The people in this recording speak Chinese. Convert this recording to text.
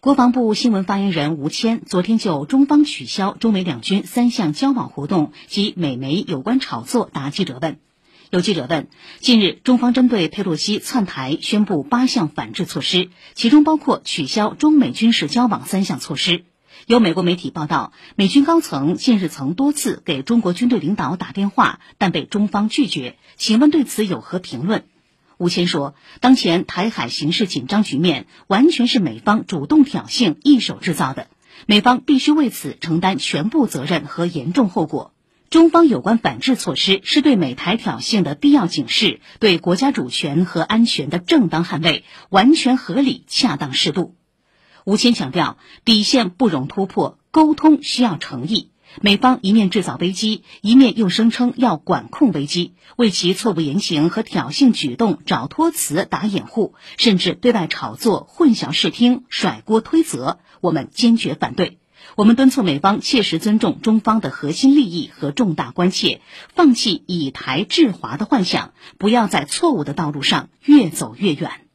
国防部新闻发言人吴谦昨天就中方取消中美两军三项交往活动及美媒有关炒作答记者问。有记者问：近日，中方针对佩洛西窜台宣布八项反制措施，其中包括取消中美军事交往三项措施。有美国媒体报道，美军高层近日曾多次给中国军队领导打电话，但被中方拒绝。请问对此有何评论？吴谦说，当前台海形势紧张局面完全是美方主动挑衅、一手制造的，美方必须为此承担全部责任和严重后果。中方有关反制措施是对美台挑衅的必要警示，对国家主权和安全的正当捍卫，完全合理、恰当适度。吴谦强调，底线不容突破，沟通需要诚意。美方一面制造危机，一面又声称要管控危机，为其错误言行和挑衅举动找托词、打掩护，甚至对外炒作、混淆视听、甩锅推责，我们坚决反对。我们敦促美方切实尊重中方的核心利益和重大关切，放弃以台制华的幻想，不要在错误的道路上越走越远。